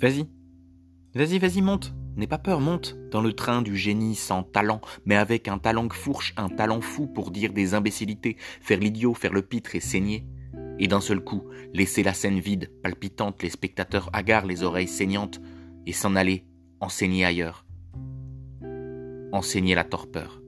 Vas-y. Vas-y, vas-y, monte. N'aie pas peur, monte. Dans le train du génie sans talent, mais avec un talent que fourche, un talent fou pour dire des imbécilités, faire l'idiot, faire le pitre et saigner. Et d'un seul coup, laisser la scène vide, palpitante, les spectateurs hagards, les oreilles saignantes, et s'en aller, enseigner ailleurs. Enseigner la torpeur.